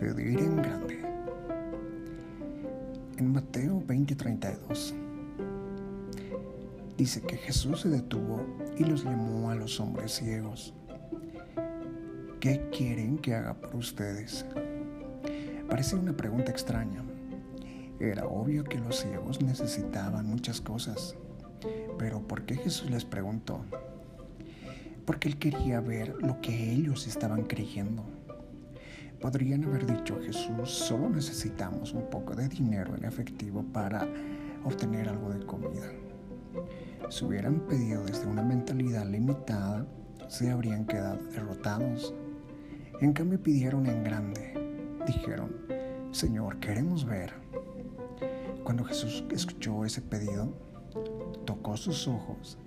Pedir en grande. En Mateo 20:32 dice que Jesús se detuvo y los llamó a los hombres ciegos. ¿Qué quieren que haga por ustedes? Parece una pregunta extraña. Era obvio que los ciegos necesitaban muchas cosas. Pero ¿por qué Jesús les preguntó? Porque él quería ver lo que ellos estaban creyendo. Podrían haber dicho, Jesús, solo necesitamos un poco de dinero en efectivo para obtener algo de comida. Si hubieran pedido desde una mentalidad limitada, se habrían quedado derrotados. En cambio pidieron en grande. Dijeron, Señor, queremos ver. Cuando Jesús escuchó ese pedido, tocó sus ojos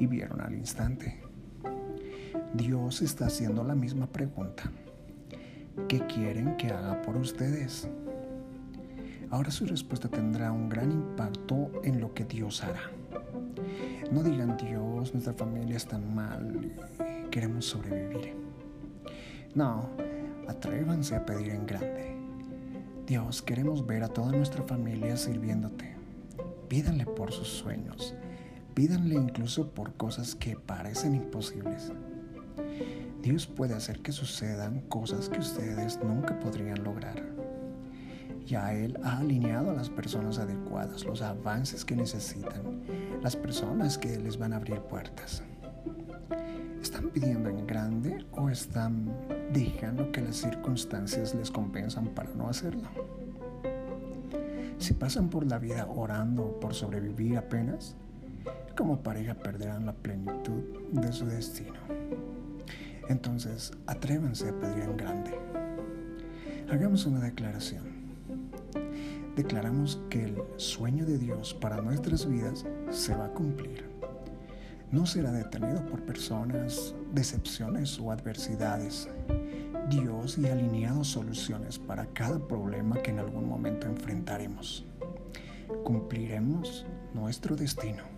y vieron al instante. Dios está haciendo la misma pregunta. ¿Qué quieren que haga por ustedes? Ahora su respuesta tendrá un gran impacto en lo que Dios hará. No digan Dios, nuestra familia está mal queremos sobrevivir. No, atrévanse a pedir en grande. Dios, queremos ver a toda nuestra familia sirviéndote. Pídanle por sus sueños. Pídanle incluso por cosas que parecen imposibles. Dios puede hacer que sucedan cosas que ustedes nunca podrían lograr. Ya Él ha alineado a las personas adecuadas, los avances que necesitan, las personas que les van a abrir puertas. ¿Están pidiendo en grande o están dejando que las circunstancias les compensan para no hacerlo? Si pasan por la vida orando por sobrevivir apenas, como pareja perderán la plenitud de su destino. Entonces, atrévanse a pedir en grande. Hagamos una declaración. Declaramos que el sueño de Dios para nuestras vidas se va a cumplir. No será detenido por personas, decepciones o adversidades. Dios y alineado soluciones para cada problema que en algún momento enfrentaremos. Cumpliremos nuestro destino.